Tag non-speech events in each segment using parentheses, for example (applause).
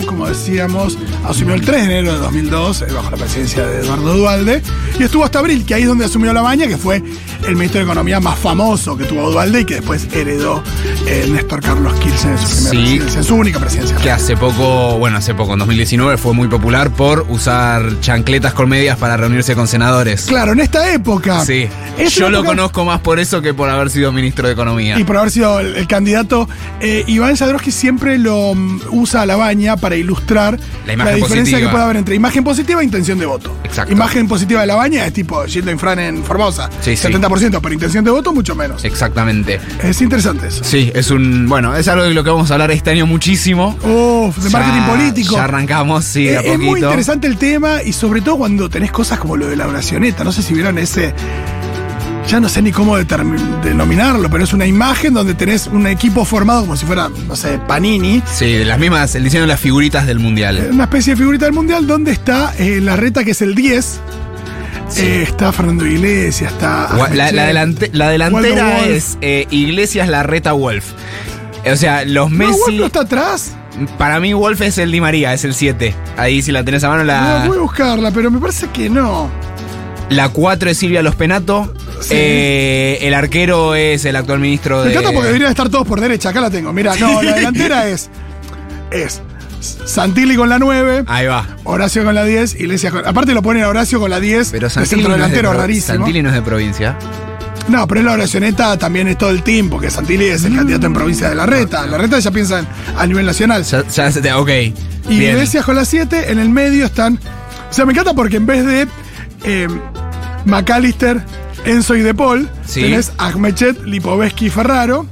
Como decíamos, asumió el 3 de enero de 2002, eh, bajo la presidencia de Eduardo Dualde, y estuvo hasta abril, que ahí es donde asumió la baña, que fue el ministro de Economía más famoso que tuvo Dualde y que después heredó eh, Néstor Carlos Kirchner en su, primera sí, presidencia, su única presidencia. Que hace poco, bueno, hace poco, en 2019, fue muy popular por usar chancletas con medias para reunirse con senadores. Claro, en esta época. Sí. Yo lo conozco más por eso que por haber sido ministro de Economía. Y por haber sido el, candidato. Eh, Iván Sadrowski siempre lo mm, usa a la baña para ilustrar la, diferencia que puede haber entre imagen positiva e intención de voto. Exacto. Imagen positiva de la baña es tipo Gilda Infran en Formosa. Sí, 70% 50% por intención de voto, mucho menos. Exactamente. Es interesante eso. Sí, es un. Bueno, es algo de lo que vamos a hablar este año muchísimo. Uf, de marketing político. Ya arrancamos, sí, de a poquito. Es muy interesante el tema y sobre todo cuando tenés cosas como lo de la oracioneta. No sé si vieron ese ya no sé ni cómo denominarlo, pero es una imagen donde tenés un equipo formado como si fuera, no sé, Panini. Sí, las mismas, el diseño de las figuritas del mundial. Una especie de figurita del mundial donde está eh, la reta que es el 10. Eh, está Fernando Iglesias, está. La, la delante- la delantera es eh, Iglesias Larreta Wolf. O sea, los No, Messi. Wolf no está atrás. Para mí, Wolf es el Di María, es el 7. Ahí, si la tenés a mano, No, la, voy a buscarla, pero me parece que no. la 4 es Silvia Los Penato. Sí. Eh, el arquero es el actual ministro Me de. encanta porque deberían estar todos por derecha. Acá la tengo. Mira, no, la delantera (laughs) es. Es Santilli con la 9. Ahí va. Horacio con la 10, Iglesias con. Aparte lo ponen a Horacio con la 10. Pero Santilli no, es de, delantero, rarísimo. Santilli no es de provincia. No, pero es la oracioneta también es todo el team, porque Santilli es el candidato en provincia de la Reta. La Reta ya piensa en- a nivel nacional. Ya, ya ok. Y Bien. Iglesias con la 7, en el medio están. O sea, me encanta porque en vez de eh, McAllister, Enzo y De Paul, Sí. tenés Ahmechet, Lipovetsky y Ferraro.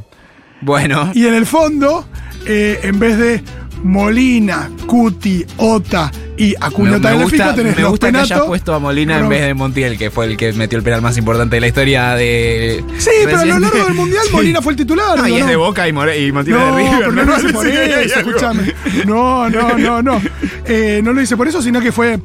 Bueno. Y en el fondo, eh, en vez de Molina, Cuti, Ota y Acuña Me, me gusta, tenés me gusta que hayas Penato. puesto a Molina en vez de Montiel, que fue el que metió el penal más importante de la historia de. Sí, pero a lo largo del Mundial (laughs) Sí. Molina fue el titular. No, y es de Boca y, More- y Montiel No, de River. pero no lo hice por (laughs) eso, escúchame. No, no, no, no. (laughs) Eh, no lo hice por eso, sino que fue,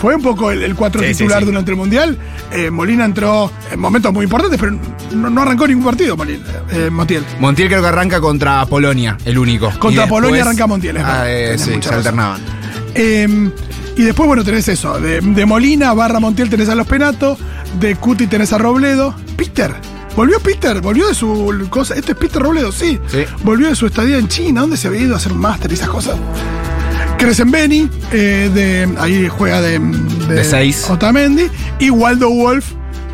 fue un poco el, el cuatro Sí, sí, titular sí. durante el Mundial. Eh, Molina entró en momentos muy importantes, pero no, no arrancó ningún partido, Molina, eh, Montiel. Montiel creo que arranca contra Polonia, el único. Contra Polonia arranca Montiel, es Ah, verdad. eh, sí, se alternaban. Eh, y después, bueno, tenés eso. De, de Molina barra Montiel tenés a los Penato. De Cuti tenés a Robledo. Peter. Volvió Peter, volvió de su cosa. Este es Peter Robledo, sí. Sí. Volvió de su estadía en China. ¿Dónde se había ido a hacer máster y esas cosas? Crecen Beni, eh, de, ahí juega de, De seis. Otamendi. Y Waldo Wolf,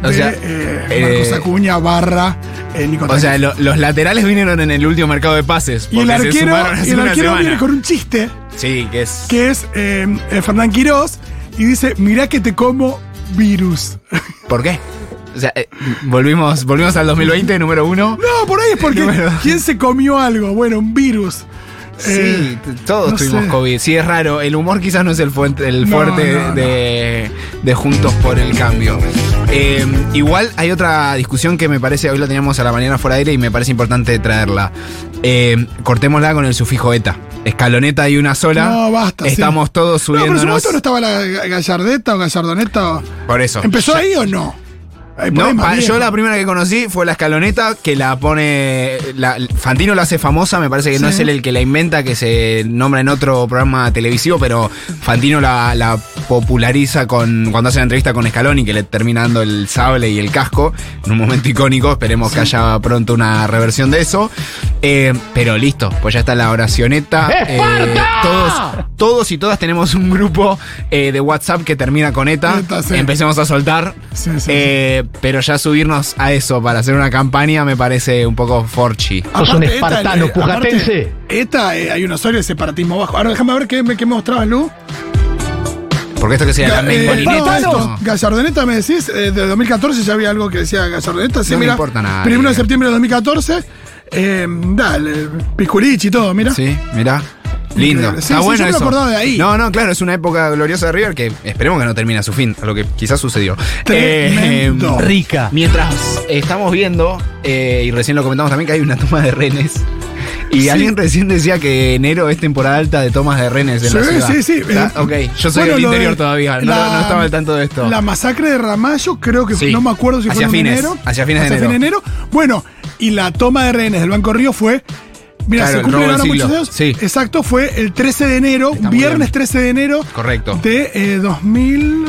de O sea, eh, eh, Marcos Acuña barra eh, O sea, lo- los laterales vinieron en el último mercado de pases. Y el arquero, y el arquero viene con un chiste. Sí, que es. que es eh, Fernán Quirós, y dice, mirá que te como virus. (laughs) ¿Por qué? O sea, eh, volvimos, volvimos al 2020, número uno. No, por ahí es porque (laughs) ¿quién se comió algo? Bueno, un virus. Sí, Eh, todos no tuvimos sé. COVID. Sí, es raro. El humor quizás no es el, fuente, el No, fuerte no, no. de, de Juntos por el Cambio. Eh, igual hay otra discusión que me parece, hoy la teníamos a la mañana fuera de aire y me parece importante traerla. Eh, cortémosla con el sufijo eta. Escaloneta y una sola. No, basta, sí. Estamos todos No, pero en su subiéndonos. momento no estaba la Ga- Gallardeta o Gallardoneta. o- Por eso. ¿Empezó Ya- ahí o no? No, pa- yo la primera que conocí fue la escaloneta que la pone. la- Fantino la hace famosa, me parece que no es él el que la inventa, que se nombra en otro programa televisivo, pero Fantino la, la populariza con cuando hace la entrevista con Scaloni, que le termina dando el sable y el casco, en un momento icónico. Esperemos que haya pronto una reversión de eso. Eh, pero listo, pues ya está la oracioneta. Eh, todos, todos y todas tenemos un grupo eh, de WhatsApp que termina con ETA. ETA, sí. Empecemos a soltar. Sí, sí, Eh, pero ya subirnos a eso para hacer una campaña me parece un poco forchi. Sos un ETA, espartano eh, pujatense. aparte, ETA, eh, hay una historia de separatismo bajo. Ahora déjame ver qué, me- qué me mostrabas, Lu. Porque esto que sea la Ga- eh, membolineta. no, esto, no. Gallardoneta me decís, eh, de 2014 ya había algo que decía Gallardoneta. Sí, No me mira, importa nada, Primero de septiembre de 2014. Eh, dale, Pisculichi y todo, mira. Sí, mirá. Lindo. Sí, Está sí, bueno yo me eso. acordaba de ahí. No, no, claro, es una época gloriosa de River que esperemos que no termine a su fin, a lo que quizás sucedió. Tremendo. Eh, Rica. Mientras estamos viendo, eh, y recién lo comentamos también, que hay una toma de renes. Y Sí. alguien recién decía que enero es temporada alta de tomas de renes en Sí, la ciudad. sí, sí. ¿Está? Eh, ok, yo soy bueno, del interior de todavía, no, la- no estaba al tanto de esto. La masacre de Ramallo, creo que Sí. no me acuerdo si fue Hacia en fines, enero. hacia fines de fin enero. Bueno, y la toma de rehenes del Banco Río fue Mira, Claro, se cumplen ahora muchos años. Sí. Exacto, fue el 13 de enero, Está viernes bien. 13 de enero Correcto. de eh, 2000.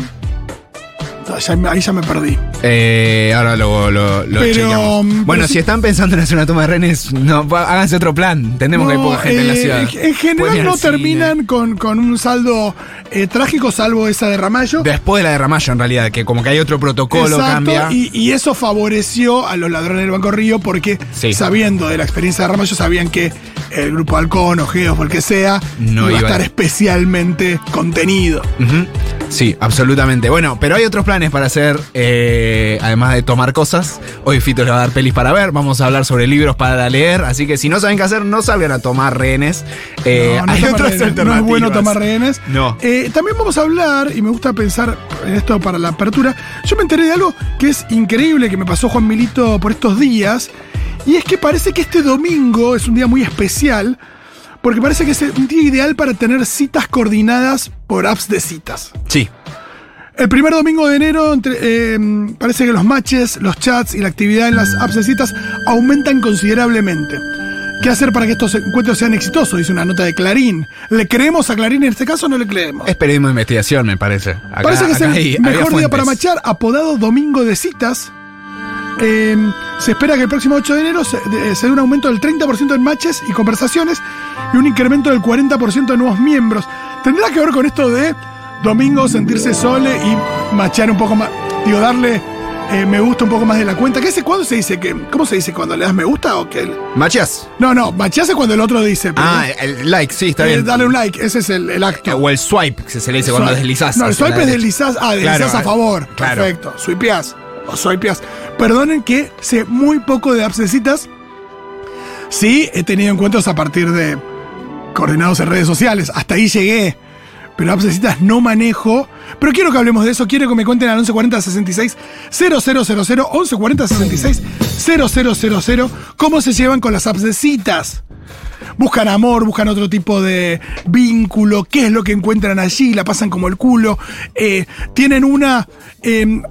Ahí ya me perdí. Eh, ahora lo, lo, lo Pero, chequeamos. Bueno, si están pensando en hacer una toma de no, va- háganse otro plan. Entendemos que hay poca gente en la eh, ciudad. En general no terminan con, con un saldo eh, trágico, salvo esa de Ramallo. Después de la de Ramallo, en realidad, que como que hay otro protocolo, Exacto, cambia. Y, y eso favoreció a los ladrones del Banco Río porque Sí. sabiendo de la experiencia de Ramallo sabían que el grupo Halcón o Geos o el que sea No iba a iba a- estar especialmente contenido. Ujú. Sí, absolutamente. Bueno, pero hay otros planes para hacer, eh, además de tomar cosas. Hoy Fito le va a dar pelis para ver, vamos a hablar sobre libros para leer, así que si no saben qué hacer, no salgan a tomar rehenes. Eh, No, no hay tomar otras rehenes, no es alternativas. bueno tomar rehenes. No. Eh, también vamos a hablar, y me gusta pensar en esto para la apertura. Yo me enteré de algo que es increíble que me pasó Juan Milito por estos días. Y es que parece que este domingo es un día muy especial. Porque parece que es un día ideal para tener citas coordinadas por apps de citas. Sí. El primer domingo de enero entre- eh, parece que los matches, los chats y la actividad en las apps de citas aumentan considerablemente. ¿Qué hacer para que estos encuentros sean exitosos? Dice una nota de Clarín. ¿Le creemos a Clarín en este caso o no le creemos? Es periodismo de investigación, me parece. Acá- Parece que es el hay- mejor día para machar, apodado Domingo de Citas. Eh, se espera que el próximo 8 de enero se, de- se dé un aumento del 30% en matches y conversaciones y un incremento del 40% de nuevos miembros. ¿Tendrá que ver con esto de domingo sentirse sole y machar un poco más? Digo, darle eh, me gusta un poco más de la cuenta. ¿Qué se, ¿Cuándo se dice que.? ¿Cómo se dice? ¿Cuando le das me gusta o que.? ¿Machas? No, no, macheas es cuando el otro dice. pero- Ah, el like, sí, está Eh, bien. dale un like, ese es el, el acto. O el swipe, que se le dice cuando deslizás. No, el swipe es deslizás. Ah, deslizás Claro, a favor. claro. Perfecto. Swipeás. O swipeás. Perdonen que sé muy poco de apps de citas. Sí, he tenido encuentros a partir de coordinados en redes sociales. Hasta ahí llegué. Pero apps de citas no manejo. Pero quiero que hablemos de eso. Quiero que me cuenten al 1140 66 000 1140 66 000 cómo se llevan con las apps de citas. Buscan amor, buscan otro tipo de vínculo, qué es lo que encuentran allí, la pasan como el culo. Eh, tienen una. eh,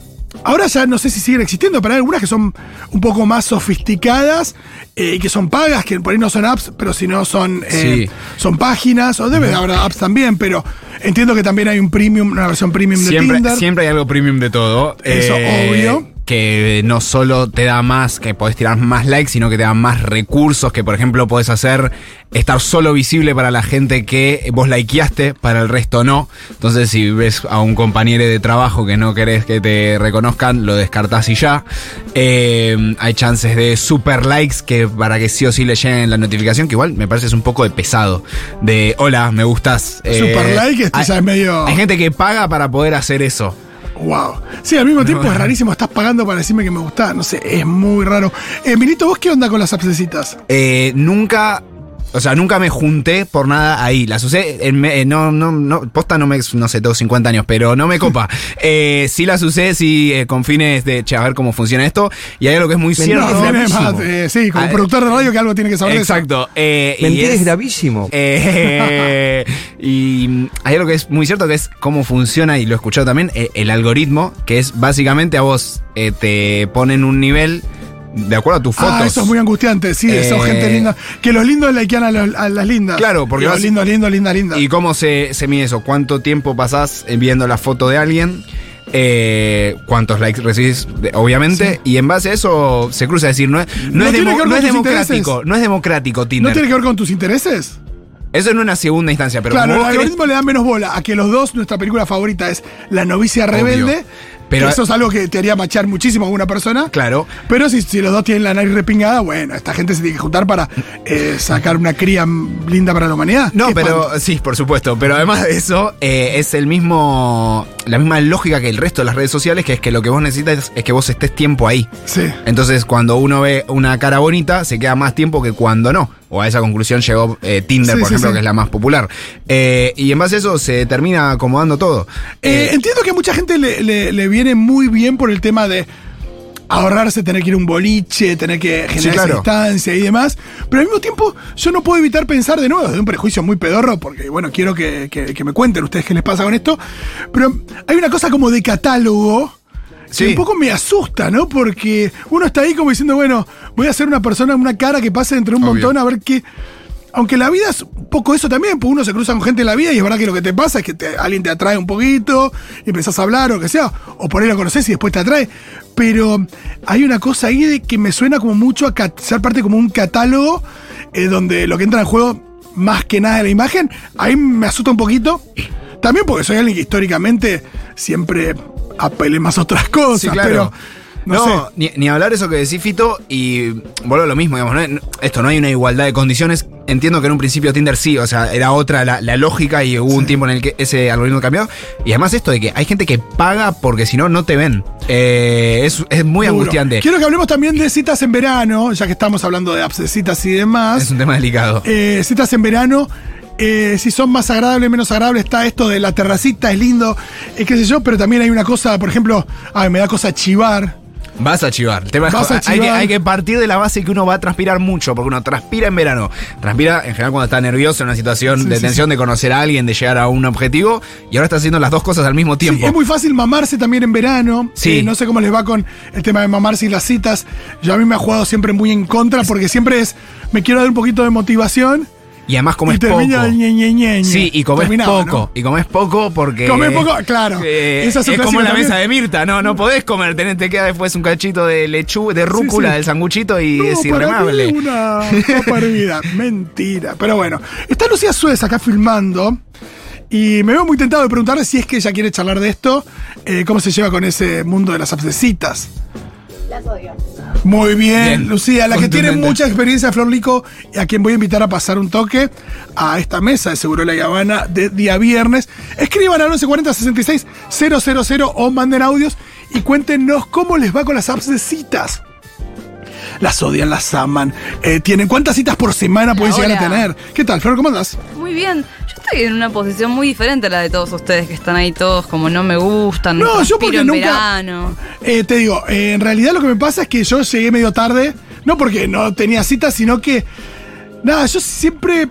ahora ya no sé si siguen existiendo, pero hay algunas que son un poco más sofisticadas eh, y que son pagas, que por ahí no son apps, pero si no son, eh, Sí. son páginas, o debe haber apps también, pero entiendo que también hay un premium, una versión premium de Siempre, Tinder. siempre hay algo premium de todo. Eh, Eso, obvio. Que no solo te da más, que podés tirar más likes, sino que te da más recursos, que por ejemplo podés hacer estar solo visible para la gente que vos likeaste, para el resto no. Entonces si ves a un compañero de trabajo que no querés que te reconozcan, lo descartás y ya. Eh, hay chances de super likes que para que sí o sí le lleguen la notificación, que igual me parece es un poco de pesado. De hola, me gustas. Eh, Super like, esto hay- ya es medio- Hay gente que paga para poder hacer eso. Wow. Sí, al mismo tiempo es (laughs) rarísimo, estás pagando para decirme que me gusta. No sé, es muy raro. Eh, Milito, ¿vos qué onda con las appsecitas? Eh, nunca. O sea, nunca me junté por nada ahí. Las usé. en me- eh, no, no, no. Posta no me. No sé, tengo 50 años, pero no me copa. (laughs) Eh, sí las usé, sí, eh, con fines de. Che, a ver cómo funciona esto. Y hay algo que es muy cierto. No, tiene más, eh, sí, como Ah, productor de radio que algo tiene que saber de eso. Exacto. eh, y es, es- gravísimo. (laughs) Eh, y hay algo que es muy cierto que es cómo funciona, y lo he escuchado también, eh, el algoritmo, que es básicamente a vos eh, te ponen un nivel de acuerdo a tus fotos. Ah, eso es muy angustiante, sí, Eh, son gente linda. Que los lindos likean a, los- a las lindas. Claro, porque los lindos, lindos, linda, linda. ¿Y cómo se, se mide eso? ¿Cuánto tiempo pasás viendo la foto de alguien? Eh, ¿Cuántos likes recibís? Obviamente. Y en base a eso se cruza. Es decir, no es, no ¿No es, demo- no es democrático. intereses? No es democrático ¿No Tinder. tiene que ver con tus intereses? Eso en una segunda instancia. Pero claro, el querés- algoritmo le da menos bola a que los dos, nuestra película favorita es La novicia rebelde. Pero- eso es algo que te haría machar muchísimo a una persona. Claro. Pero si, si los dos tienen la nariz repingada, bueno, esta gente se tiene que juntar para eh, sacar una cría linda para la humanidad. No, pero sí, por supuesto. Pero además de eso, eh, es el mismo. La misma lógica que el resto de las redes sociales, que es que lo que vos necesitas es que vos estés tiempo ahí. Sí. Entonces, cuando uno ve una cara bonita, se queda más tiempo que cuando no. O a esa conclusión llegó eh, Tinder, Sí, por sí, ejemplo, sí. que es la más popular. Eh, y en base a eso se termina acomodando todo. Eh, Eh, entiendo que a mucha gente le, le- le viene muy bien por el tema de ahorrarse tener que ir a un boliche, tener que generar claro. distancia y demás. Pero al mismo tiempo, yo no puedo evitar pensar de nuevo, de un prejuicio muy pedorro, porque bueno, quiero que, que- que me cuenten ustedes qué les pasa con esto. Pero hay una cosa como de catálogo Sí. que un poco me asusta, ¿no? Porque uno está ahí como diciendo, bueno, voy a ser una persona, una cara que pase entre un Obvio. montón a ver qué. Aunque la vida es un poco eso también, pues uno se cruza con gente en la vida y es verdad que lo que te pasa es que te- alguien te atrae un poquito y empezás a hablar o que sea, o por ahí lo conoces y después te atrae. Pero hay una cosa ahí de que me suena como mucho a ser parte como un catálogo eh, donde lo que entra en juego más que nada de la imagen, ahí me asusta un poquito. También porque soy alguien que históricamente siempre apelé más a otras (laughs) cosas, Sí, claro. pero no, No, sé. Ni, ni hablar eso que decís, Fito, y vuelvo a lo mismo, digamos, ¿no? esto no hay una igualdad de condiciones. Entiendo que en un principio Tinder sí, o sea, era otra la, la lógica y hubo un tiempo en el que ese algoritmo cambió. Y además esto de que hay gente que paga porque si no, no te ven. Eh, es, es muy Duro. angustiante. Quiero que hablemos también de citas en verano, ya que estamos hablando de apps de citas y demás. Es un tema delicado. Eh, citas en verano, eh, si son más agradables, menos agradables, está esto de la terracita, es lindo, eh, qué sé yo, pero también hay una cosa, por ejemplo, ay, me da cosa chivar. Vas a chivar. El tema es- hay, que, hay que partir de la base que uno va a transpirar mucho, porque uno transpira en verano. Transpira en general cuando está nervioso en una situación Sí, de sí, tensión, de conocer a alguien, de llegar a un objetivo, y ahora está haciendo las dos cosas al mismo tiempo. es muy fácil mamarse también en verano. Sí. Eh, no sé cómo les va con el tema de mamarse y las citas. Yo a mí me ha jugado siempre muy en contra porque siempre es, me quiero dar un poquito de motivación y además comes y termina poco. ñe, ñe, ñe, ñe. Sí, y comes Terminaba, poco. ¿no? Y comes poco porque. Comés poco, claro. Eh, Esa es es como la también. mesa de Mirta, no, no podés comer, tenés, te queda después un cachito de lechuga, de rúcula sí. del sanguchito y No, es para irremable. mí una (laughs) hervida. Mentira. Pero bueno, está Lucía Suez acá filmando. Y me veo muy tentado de preguntarle si es que ella quiere charlar de esto, eh, cómo se lleva con ese mundo de las citas. Las odio. Muy bien, Bien, Lucía, la que tiene mucha experiencia, Flor Lico, y a quien voy a invitar a pasar un toque a esta mesa de Seguro La Habana de día viernes. Escriban al 1140 66 000 o manden audios y cuéntenos cómo les va con las apps de citas. Las odian, las aman. eh, tienen ¿Cuántas citas por semana pueden llegar a tener? ¿Qué tal, Flor? ¿Cómo andas? Muy bien. Yo estoy en una posición muy diferente a la de todos ustedes que están ahí todos como no me gustan, No, yo porque en nunca-. Eh, te digo, eh, en realidad lo que me pasa es que yo llegué medio tarde, no porque no tenía citas, sino que, nada, yo siempre,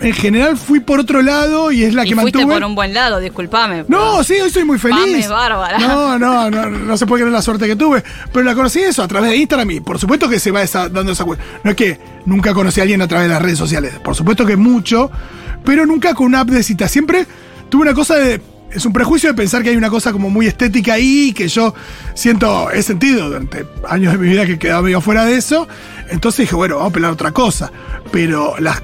en general, fui por otro lado y es la y que fuiste mantuve. por un buen lado, discúlpame. No, sí, hoy soy muy feliz. Bárbara. No, no, no, no se puede creer la suerte que tuve. Pero la conocí eso a través de Instagram y por supuesto que se va esa- dando esa cuenta. No es que nunca conocí a alguien a través de las redes sociales. Por supuesto que mucho, pero nunca con una app de cita. Siempre tuve una cosa de. Es un prejuicio de pensar que hay una cosa como muy estética ahí, que yo siento, he sentido durante años de mi vida que quedaba medio fuera de eso. Entonces dije, bueno, vamos a pelar otra cosa. Pero las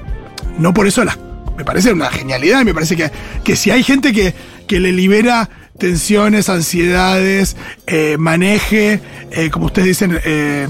no por eso las. Me parece una genialidad y me parece que, que si hay gente que, que le libera tensiones, ansiedades, eh, maneje, eh, como ustedes dicen, eh,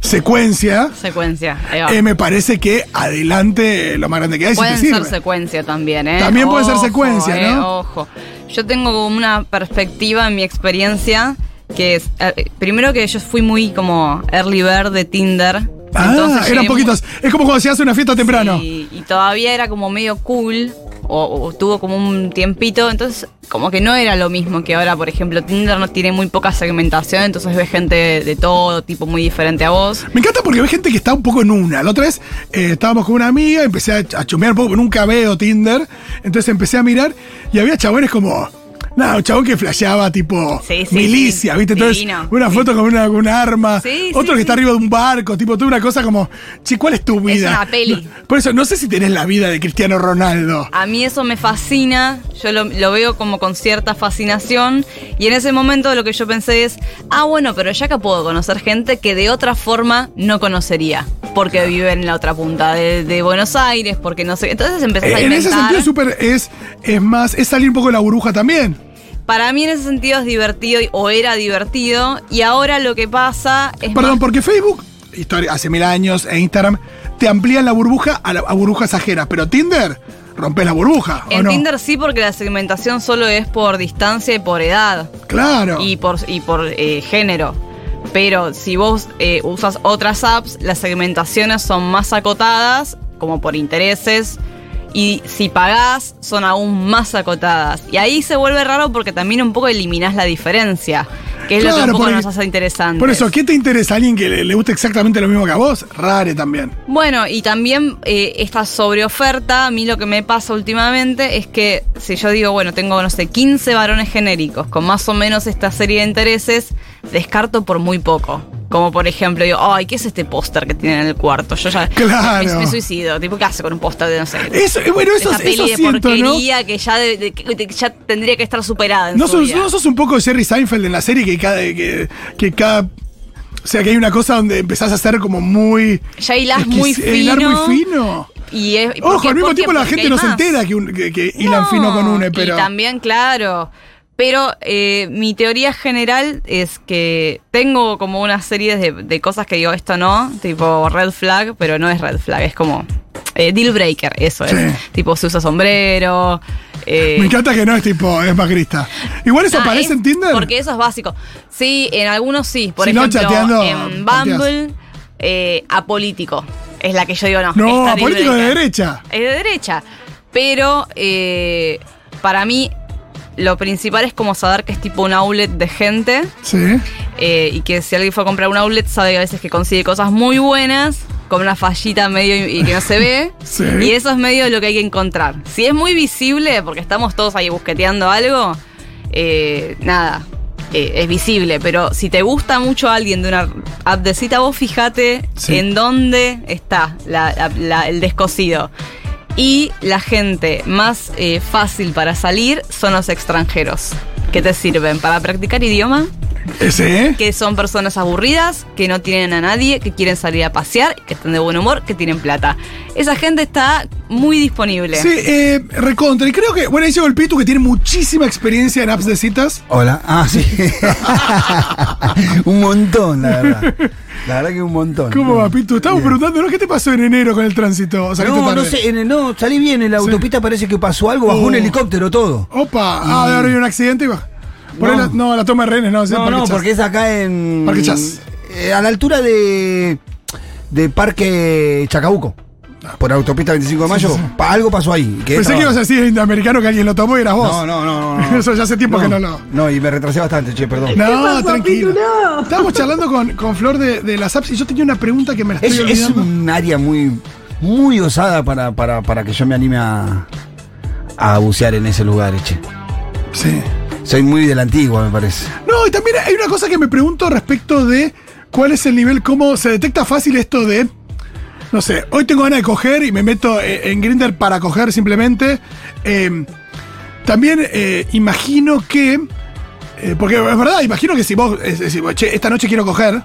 secuencia, Secuencia. ahí va. me parece que adelante lo más grande que hay. si te Pueden ser sirve. secuencia también, ¿eh? También puede ser secuencia, ¿no? Ojo. Yo tengo como una perspectiva en mi experiencia que es, primero que yo fui muy como early bird de Tinder. Ah, entonces eran llegué poquitos. Es como cuando se hace una fiesta temprano. Sí, y todavía era como medio cool, o, o tuvo como un tiempito, entonces como que no era lo mismo que ahora, por ejemplo, Tinder no tiene muy poca segmentación, entonces ves gente de, de todo tipo muy diferente a vos. Me encanta porque ve gente que está un poco en una. La otra vez eh, estábamos con una amiga, empecé a, a chumear un poco, nunca veo Tinder. Entonces empecé a mirar y había chabones como. Nada, un chabón que flasheaba tipo Sí, sí, milicia, sí. ¿viste? Entonces, una foto con una, con un arma. Sí, otro que está arriba de un barco, tipo, toda una cosa como. Che, ¿cuál es tu vida? una peli. No, por eso, no sé si tenés la vida de Cristiano Ronaldo. A mí eso me fascina, yo lo, lo veo como con cierta fascinación y en ese momento lo que yo pensé es, ah bueno, pero ya que puedo conocer gente que de otra forma no conocería, porque vive en la otra punta de, de Buenos Aires, porque no sé, entonces empezás a Eh, en ese inventar. sentido, súper es, es más, es salir un poco de la burbuja también. Para mí en ese sentido es divertido o era divertido y ahora lo que pasa es Perdón, más- porque Facebook, historia, hace mil años, e Instagram, te amplían la burbuja a, la- a burbujas ajenas, pero Tinder rompes la burbuja, ¿o en no? Tinder sí porque la segmentación solo es por distancia y por edad. Claro. y por, y por eh, género. Pero si vos eh, usas otras apps, las segmentaciones son más acotadas, como por intereses. Y si pagás, son aún más acotadas. Y ahí se vuelve raro porque también un poco eliminás la diferencia. Que es lo que un poco nos hace interesantes. Por eso, ¿qué te interesa? ¿Alguien que le, le guste exactamente lo mismo que a vos? Rare también. Bueno, y también eh, esta sobreoferta, a mí lo que me pasa últimamente es que si yo digo, bueno, tengo, no sé, 15 varones genéricos con más o menos esta serie de intereses, descarto por muy poco. Como por ejemplo, digo, ay, ¿qué es este póster que tienen en el cuarto? Yo ya Claro. me, me suicido. Tipo, ¿qué hace con un póster de, no sé, Eso, bueno, eso, esta peli eso de siento, ¿no? porquería que ya, de- de- de- ya tendría que estar superada en ¿No su sos, vida? no sos un poco Jerry Seinfeld en la serie que cada, que, que cada. O sea, que hay una cosa donde empezás a ser como muy. Ya hilás muy exquis- hilar fino. muy fino. Y es, ¿por Ojo, al mismo tiempo la gente no se entera que, un- que, que hilan No, fino con une, pero. Y también, claro. Pero eh, mi teoría general es que tengo como una serie de, de cosas que digo, esto no, tipo red flag, pero no es red flag, es como eh, deal breaker, eso Sí. es. Tipo, se usa sombrero. eh, Me encanta que no es tipo, es macrista. Igual eso ah, aparece es- en Tinder. Porque eso es básico. Sí, en algunos sí. Por Si no, ejemplo, chateando, en. Bumble, apolítico. Es la que yo digo, no. no, esta deal político de derecha. es de derecha. Pero para mí lo principal es como saber que es tipo un outlet de gente Sí. eh, y que si alguien fue a comprar un outlet sabe que a veces que consigue cosas muy buenas con una fallita medio y, y que no se ve. (laughs) Sí. Y eso es medio lo que hay que encontrar. Si es muy visible, porque estamos todos ahí busqueteando algo, eh, nada. eh, es visible, pero si te gusta mucho alguien de una app de cita, vos fíjate Sí. en dónde está la- la- la- el descosido. Y la gente más eh, fácil para salir son los extranjeros. que te sirven? Para practicar idioma, (laughs) Ese, que son personas aburridas, que no tienen a nadie, que quieren salir a pasear, que están de buen humor, que tienen plata. Esa gente está muy disponible. Sí, eh, recontra. Y creo que, bueno, ahí llegó el Pitu que tiene muchísima experiencia en apps de citas. Hola. Ah, sí. (laughs) un montón, la verdad. La verdad que un montón. ¿Cómo va, Pitu? Estamos Bien. preguntando, ¿no? ¿Qué te pasó en enero con el tránsito? O sea, ¿qué te No, no sé, en no, salí bien, en la autopista parece que pasó algo, bajó Oh. un helicóptero todo. Opa, ah, debe haber un accidente y va. No. la, no, la toma de rehenes, no, es No, no, porque es acá en. Parque Chas. eh, a la altura de. de Parque Chacabuco. Por autopista 25 de mayo. sí, sí. Pa- algo pasó ahí. que Pensé estaba- que ibas a decir indoamericano que alguien lo tomó y eras vos. No, no, no, no, (laughs) no. Eso ya hace tiempo que no lo. No, y me retrasé bastante, che, perdón. No, tranquilo. Estábamos charlando con, con Flor de, de las apps y yo tenía una pregunta que me la Es, estoy es olvidando. un área muy, muy osada para, para, para que yo me anime a, a bucear en ese lugar, che. Sí. Soy muy de la antigua, me parece. No, y también hay una cosa que me pregunto respecto de cuál es el nivel, cómo se detecta fácil esto de. No sé, hoy tengo ganas de coger y me meto eh, en Grinder para coger simplemente. Eh, también eh, imagino que. eh, porque es verdad, imagino que si vos es decir, che, esta noche quiero coger,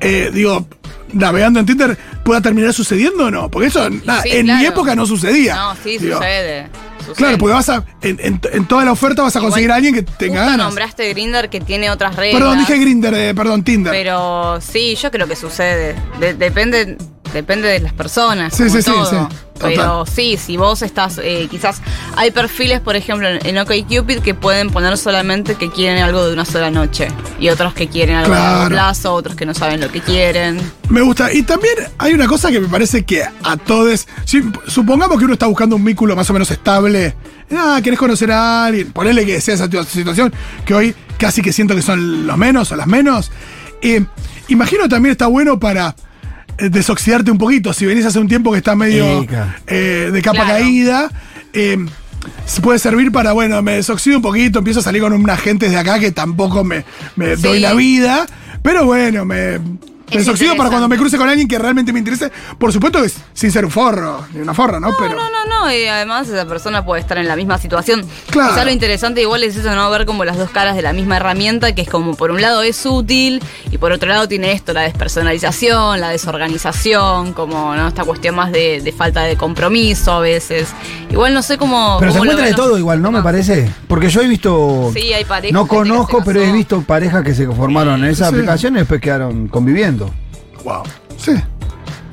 eh, digo, navegando en Tinder, ¿pueda terminar sucediendo o no? Porque eso, nada, Sí, en mi época no sucedía. No, sí, Digo, sucede. Sucede. Claro, porque vas a. En, en- en toda la oferta vas a Igual, conseguir a alguien que tenga Justo ganas. nombraste Grinder que tiene otras reglas. Perdón, dije Grinder, eh, perdón, Tinder. Pero sí, yo creo que sucede. De- depende, depende de las personas. Sí, sí, sí. Total. Pero sí, si vos estás, eh, quizás hay perfiles, por ejemplo, en, OkCupid que pueden poner solamente que quieren algo de una sola noche y otros que quieren algo de Claro. largo plazo, otros que no saben lo que quieren. Me gusta. Y también hay una cosa que me parece que a todos. si- supongamos que uno está buscando un vínculo más o menos estable. Ah, querés conocer a alguien. Ponele que sea esa tu- situación, que hoy casi que siento que son los menos o las menos. Eh, imagino también está bueno para desoxidarte un poquito. Si venís hace un tiempo que está medio eh, de capa Claro. caída. eh, se puede servir para, bueno, me desoxido un poquito, empiezo a salir con una gente de acá que tampoco me, me Sí. doy la vida. Pero bueno, me, me desoxido para cuando me cruce con alguien que realmente me interese. Por supuesto que es sin ser un forro, ni una forra, ¿no? No, Pero. no, no, no. Y además esa persona puede estar en la misma situación. Claro. Quizá lo interesante igual es eso, ¿no? Ver como las dos caras de la misma herramienta, que es como por un lado es útil y por otro lado tiene esto, la despersonalización, la desorganización, como, ¿no? Esta cuestión más de, de falta de compromiso a veces. Igual no sé cómo... Pero se cómo encuentra de todo igual, ¿no? Me parece. Porque yo he visto. Sí, hay parejas, No conozco, pero he visto parejas que se formaron en esa Sí. aplicación y después quedaron conviviendo. Wow. Sí.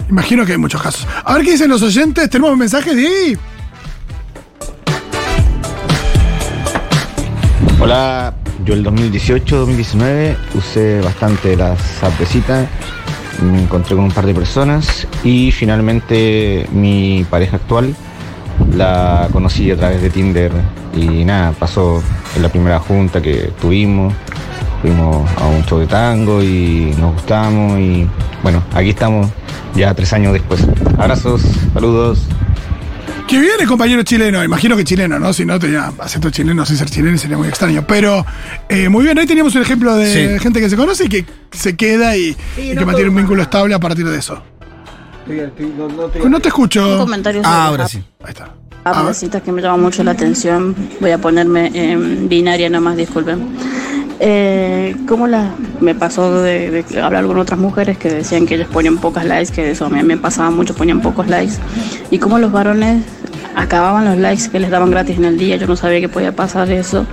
Imagino que hay muchos casos. A ver qué dicen los oyentes. Tenemos mensajes de ahí. Hola, yo el 2018-2019 usé bastante las apps me encontré con un par de personas y finalmente mi pareja actual la conocí a través de Tinder y nada, pasó en la primera junta que tuvimos fuimos a un show de tango y nos gustamos y bueno, aquí estamos ya tres años después. Abrazos, saludos. Que viene compañero chileno, imagino que chileno, ¿no? Si no tenía acento chileno sin ser chileno sería muy extraño. Pero eh, muy bien, ahí teníamos un ejemplo de Sí. gente que se conoce y que se queda y, y que mantiene un vínculo estable a partir de eso. No te Un escucho. comentario sobre Ah, ahora sí. Ahí está. apps A ver. de citas que me llama mucho la atención. Voy a ponerme en binaria nomás, disculpen. Eh, ¿Cómo la, me pasó de, de hablar con otras mujeres que decían que ellas ponían pocas likes, que eso a mí me pasaba mucho, ponían pocos likes. Y cómo los varones acababan los likes que les daban gratis en el día, yo no sabía que podía pasar eso.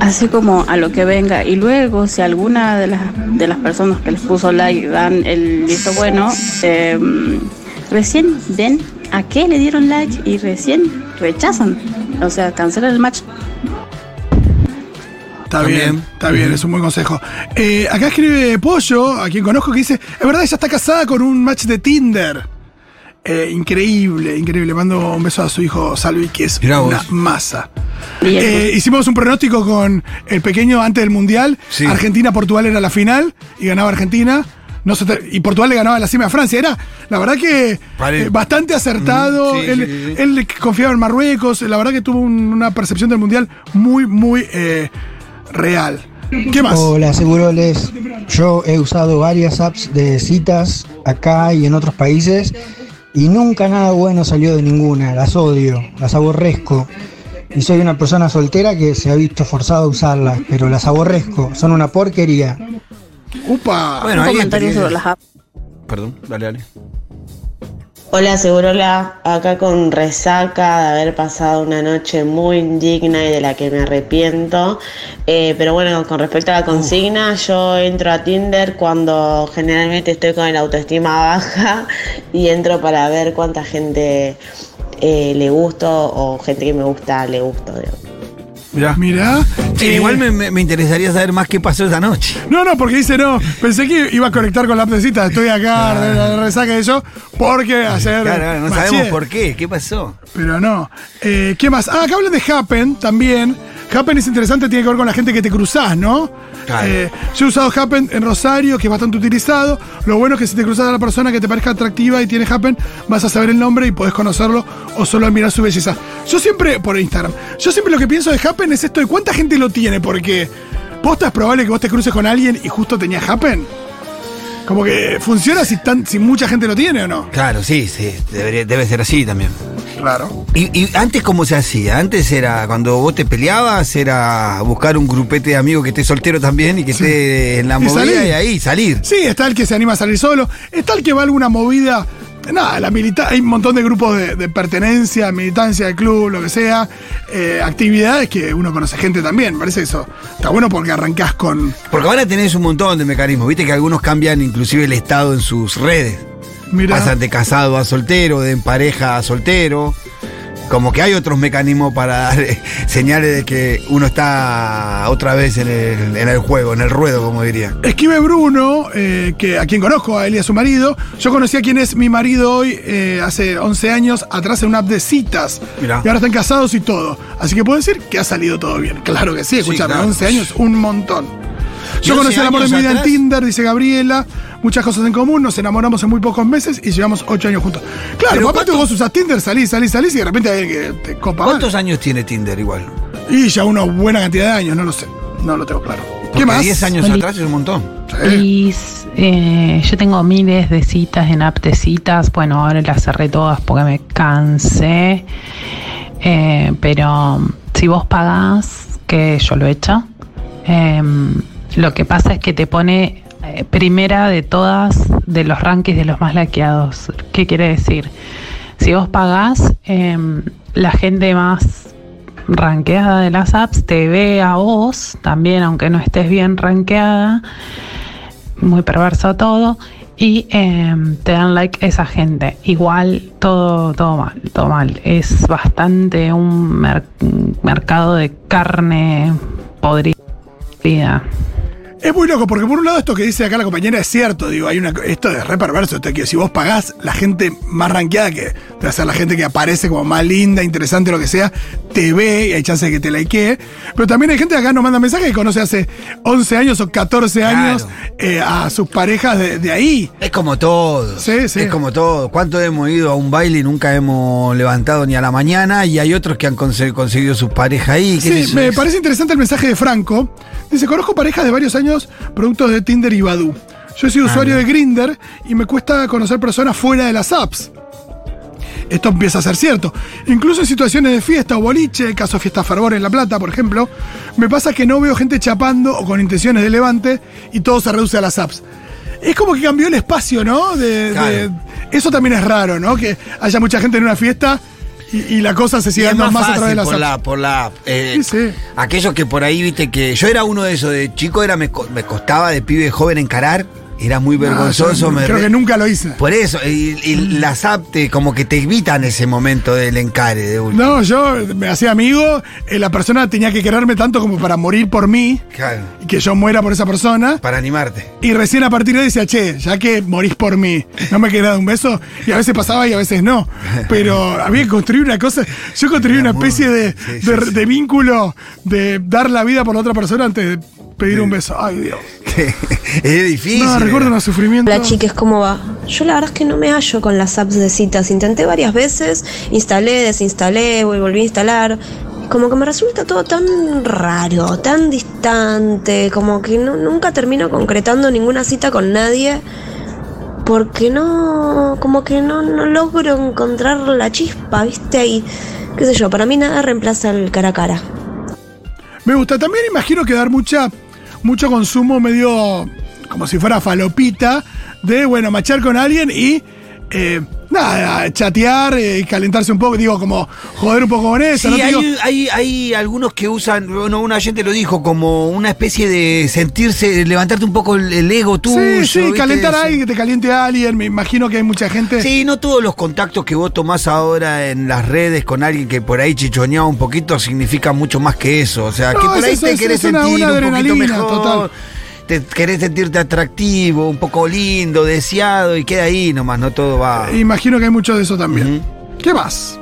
Así como a lo que venga. Y luego, si alguna de las, de las personas que les puso like dan el visto bueno, eh, recién ven a qué le dieron like y recién rechazan. O sea, cancelan el match. Está También. bien, está bien, es un buen consejo. Eh, acá escribe Pollo, a quien conozco, que dice: Es verdad, ella está casada con un match de Tinder. Eh, increíble, increíble. Mando un beso a su hijo Salvi, que es Mirá una vos. masa. Eh, hicimos un pronóstico con el pequeño antes del Mundial. Sí. Argentina-Portugal era la final y ganaba Argentina. No se te- y Portugal le ganaba la cima a Francia. Era, la verdad que Pare- eh, bastante acertado. Mm, sí, él, sí, sí, sí. él confiaba en Marruecos. La verdad que tuvo un- una percepción del Mundial muy, muy eh, real. ¿Qué más? Hola, Seguroles. Yo he usado varias apps de citas acá y en otros países y nunca nada bueno salió de ninguna. Las odio, las aborrezco. Y soy una persona soltera que se ha visto forzado a usarlas, pero las aborrezco. Son una porquería. Upa. Bueno, un comentario sobre las apps. Perdón, dale, dale. Hola, Segurola, acá con resaca de haber pasado una noche muy indigna y de la que me arrepiento. Eh, pero bueno, con respecto a la consigna, yo entro a Tinder cuando generalmente estoy con el autoestima baja y entro para ver cuánta gente eh, le gusto o gente que me gusta le gusto. digamos. Mirá. Mirá. Sí, eh, igual me, me- me interesaría saber más qué pasó esa noche. No, no, porque dice no. Pensé que iba a conectar con la app de cita. Estoy acá, de la resaca de yo, porque ayer. Claro, claro, no maché. sabemos por qué, qué pasó. Pero no. Eh, ¿Qué más? Ah, acá hablan de Happen también. Happen es interesante, tiene que ver con la gente que te cruzás, ¿no? Claro. Eh, yo he usado Happen en Rosario, que es bastante utilizado. Lo bueno es que si te cruzas a la persona que te parezca atractiva y tiene Happen, vas a saber el nombre y podés conocerlo o solo admirar su belleza. Yo siempre, por Instagram, yo siempre lo que pienso de Happen es esto de cuánta gente lo tiene, porque posta es probable que vos te cruces con alguien y justo tenías Happen. Como que funciona si, tan, si mucha gente lo tiene o no. Claro, sí, sí, debería- debe ser así también. Claro. Y, y antes, ¿cómo se hacía? Antes era, cuando vos te peleabas, era buscar un grupete de amigos que esté soltero también y que esté en la Y movida salir. y ahí salir. Sí, está el que se anima a salir solo, está el que va a alguna movida. Nada, la milita hay un montón de grupos de, de pertenencia, militancia del club, lo que sea, eh, actividades que uno conoce gente también. Me parece eso. Está bueno porque arrancás con. Porque ahora tenés un montón de mecanismos. Viste que algunos cambian inclusive el estado en sus redes. Mira, Pasan de casado a soltero, de en pareja a soltero. Como que hay otros mecanismos para dar eh, (laughs) señales de que uno está otra vez en el, en el juego, en el ruedo, como diría. escribe Bruno, eh, que a quien conozco, a él y a su marido. Yo conocí a quien es mi marido hoy, eh, hace 11 años, atrás en una app de citas. Mirá. Y ahora están casados y todo. Así que puedo decir que ha salido todo bien. Claro que sí, escuchame, claro. 11 años, un montón. Yo 11 conocí el amor de mi años vida en Tinder, dice Gabriela. Muchas cosas en común, nos enamoramos en muy pocos meses y llevamos 8 años juntos. Claro, Pero aparte ¿cuánto- vos usás Tinder, salís, salís, salís y de repente que te copa ¿Cuántos mal. años tiene Tinder igual? Y ya una buena cantidad de años, no lo sé. No lo tengo claro. Porque ¿Qué más? 10 años Oli. atrás es un montón. Sí. Y eh, yo tengo miles de citas en app de citas. Bueno, ahora las cerré todas porque me cansé. Eh, pero si vos pagás, que yo lo he hecho, eh, lo que pasa es que te pone eh, primera de todas de los rankings de los más laqueados. ¿Qué quiere decir? Si vos pagás, eh, la gente más ranqueada de las apps te ve a vos también, aunque no estés bien ranqueada, muy perverso todo, y eh, te dan like esa gente. Igual todo, todo mal, todo mal. Es bastante un mer- mercado de carne podrida. Es muy loco, porque por un lado esto que dice acá la compañera es cierto, digo, hay una esto es re perverso, esto que si vos pagás, la gente más ranqueada, que debe ser la gente que aparece como más linda, interesante, lo que sea, te ve y hay chance de que te likee. Pero también hay gente que acá nos manda mensajes que conoce hace 11 años o 14 años eh, a sus parejas de, de ahí. Es como todo. Sí, sí. Es como todo. ¿Cuánto hemos ido a un baile y nunca hemos levantado ni a la mañana? Y hay otros que han conse- conseguido sus parejas ahí. ¿Qué Sí, me parece interesante el mensaje de Franco. Dice, conozco parejas de varios años, productos de Tinder y Badoo. Yo he sido usuario de Grinder y me cuesta conocer personas fuera de las apps. Esto empieza a ser cierto. Incluso en situaciones de fiesta o boliche, caso Fiesta Fervor en La Plata, por ejemplo, me pasa que no veo gente chapando o con intenciones de levante y todo se reduce a las apps. Es como que cambió el espacio, ¿no? De- de- Claro. eso también es raro, ¿no? Que haya mucha gente en una fiesta y, y la cosa se es dando más, más, a través de las por la, por la eh, Sí, sí. Aquellos que por ahí, viste, que yo era uno de esos, de chico era me, me costaba de pibe joven encarar, era muy vergonzoso. No, me creo re- que nunca lo hice. Por eso, y, y las apps te- como que te evitan ese momento del encare de último. No, yo me hacía amigo, eh, la persona tenía que quererme tanto como para morir por mí, Claro, y que yo muera por esa persona. para animarte. Y recién a partir de ahí decía, che, ya que morís por mí, no me querés dar un beso. Y a veces pasaba y a veces no. Pero había que construir una cosa. Yo construí una especie de, Sí, sí, de- sí. de vínculo de dar la vida por la otra persona antes de pedir un beso. Ay, Dios. (laughs) es difícil. No, recuerdo eh. unos sufrimientos. Hola chiques, ¿cómo va? Yo la verdad es que no me hallo con las apps de citas. Intenté varias veces, instalé, desinstalé, vol- volví a instalar. Como que me resulta todo tan raro, tan distante, como que no- nunca termino concretando ninguna cita con nadie. Porque no, como que no, no logro encontrar la chispa, ¿viste? Y qué sé yo, para mí nada reemplaza el cara a cara. Me gusta. También imagino que dar mucha, mucho consumo medio como si fuera falopita de, bueno, machar con alguien y, eh, nada, chatear eh, y calentarse un poco. Digo, como joder un poco con eso. Sí, ¿no? hay, Digo, hay, hay algunos que usan, bueno, una gente lo dijo, como una especie de sentirse, levantarte un poco el, el ego tuyo. sí, sí, ¿viste? calentar a alguien, que te caliente a alguien. Me imagino que hay mucha gente. Sí, no todos los contactos que vos tomás ahora en las redes con alguien que por ahí chichoneaba un poquito significan mucho más que eso. O sea, No, que por ahí eso, te es- querés una- sentir una un poquito mejor. total. Te querés sentirte atractivo, un poco lindo, deseado y queda ahí nomás, no todo va. Imagino que hay mucho de eso también. ¿Qué más?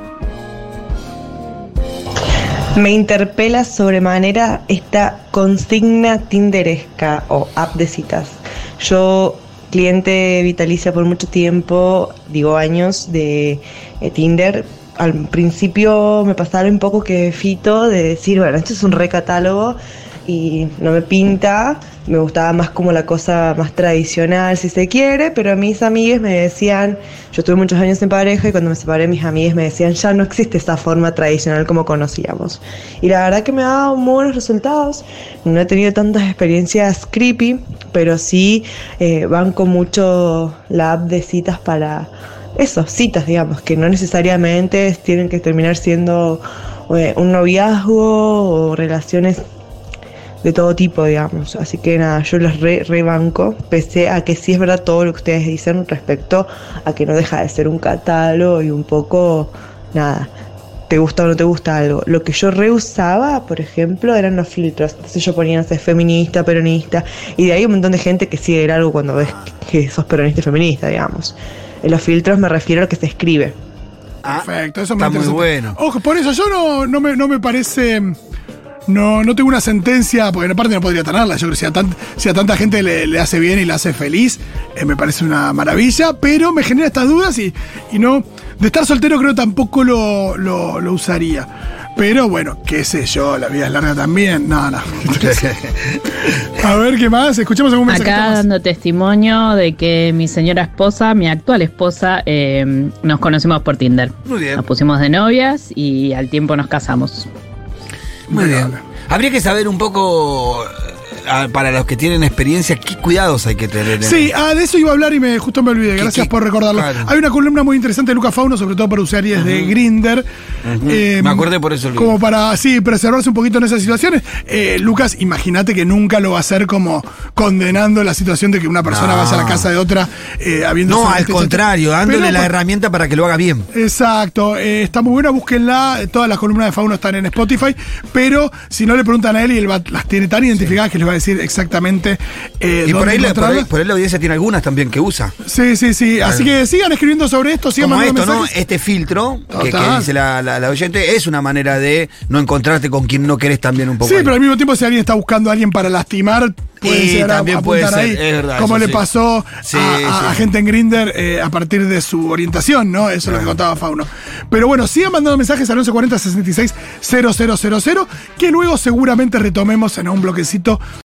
Me interpela sobremanera esta consigna tinderesca o app de citas. Yo, cliente vitalicia por mucho tiempo, digo años, de eh, Tinder, al principio me pasaba un poco que fito de decir, bueno, esto es un recatálogo y no me pinta, me gustaba más como la cosa más tradicional si se quiere, pero mis amigas me decían, yo estuve muchos años en pareja y cuando me separé mis amigas me decían, ya no existe esa forma tradicional como conocíamos. Y la verdad que me ha dado muy buenos resultados, no he tenido tantas experiencias creepy, pero sí eh, banco mucho la app de citas para eso, citas, digamos, que no necesariamente tienen que terminar siendo eh, un noviazgo o relaciones de todo tipo, digamos. Así que nada, yo las re, rebanco, pese a que sí es verdad todo lo que ustedes dicen respecto a que no deja de ser un catálogo y un poco, nada, te gusta o no te gusta algo. Lo que yo reusaba, por ejemplo, eran los filtros. Entonces yo ponía, no sé, feminista, peronista, y de ahí un montón de gente que sigue algo cuando ves que sos peronista y feminista, digamos. En los filtros me refiero a lo que se escribe. Perfecto, eso me está muy bueno. Ojo, por eso yo no, no, me, no me parece. No, no tengo una sentencia, porque aparte no podría tenerla. Yo creo que si a, tan- si a tanta gente le, le hace bien y le hace feliz, eh, me parece una maravilla, pero me genera estas dudas y, y no. De estar soltero creo tampoco lo, lo, lo usaría. Pero bueno, qué sé yo, la vida es larga también. No, no. (laughs) A ver qué más, escuchemos algún mensaje. Acá dando testimonio de que mi señora esposa, mi actual esposa, eh, nos conocimos por Tinder. Muy bien. Nos pusimos de novias y al tiempo nos casamos. Muy bien. Habría que saber un poco, para los que tienen experiencia, qué cuidados hay que tener. en- Sí, ah, de eso iba a hablar y me justo me olvidé. Gracias qué- por recordarlo. claro. Hay una columna muy interesante de Lucas Fauno, sobre todo para usuarios de Grinder. Eh, Me acordé por eso. Luis. Como para, sí, preservarse un poquito en esas situaciones. Eh, Lucas, imagínate que nunca lo va a hacer como condenando la situación de que una persona No. vaya a la casa de otra eh, habiendo No, al contrario, dándole Pero, la herramienta para que lo haga bien. Exacto, eh, está muy buena, búsquenla. Todas las columnas de Fauno están en Spotify. Pero si no le preguntan a él y él va- las tiene tan identificadas que les va a decir exactamente eh, Y por ahí, la, por, ahí, por ahí la audiencia tiene algunas también que usa. Sí, sí, sí. Así que sigan escribiendo sobre esto, sigan Como mandando esto, ¿no? Este filtro que, dice la, la- la oyente es una manera de no encontrarte con quien no querés también un poco. Sí, ahí. pero al mismo tiempo si alguien está buscando a alguien para lastimar, puede a también puede ser, ahí. es verdad, como le sí. pasó Sí, a, sí. a gente en Grinder a partir de su orientación, ¿no? Eso es lo que contaba Fauno. Pero bueno, sigan mandando mensajes al 1140 66 000, que luego seguramente retomemos en un bloquecito